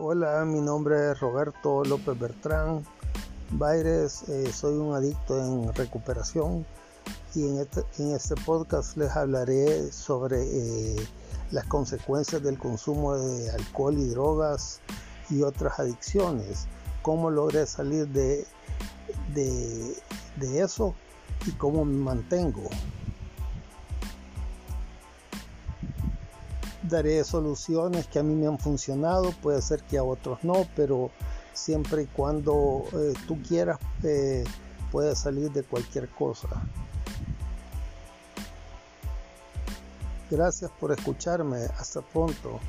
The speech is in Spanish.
Hola, mi nombre es Roberto López Bertrán Baires, eh, soy un adicto en recuperación y en este, en este podcast les hablaré sobre eh, las consecuencias del consumo de alcohol y drogas y otras adicciones, cómo logré salir de, de, de eso y cómo me mantengo. Daré soluciones que a mí me han funcionado, puede ser que a otros no, pero siempre y cuando eh, tú quieras eh, puedes salir de cualquier cosa. Gracias por escucharme, hasta pronto.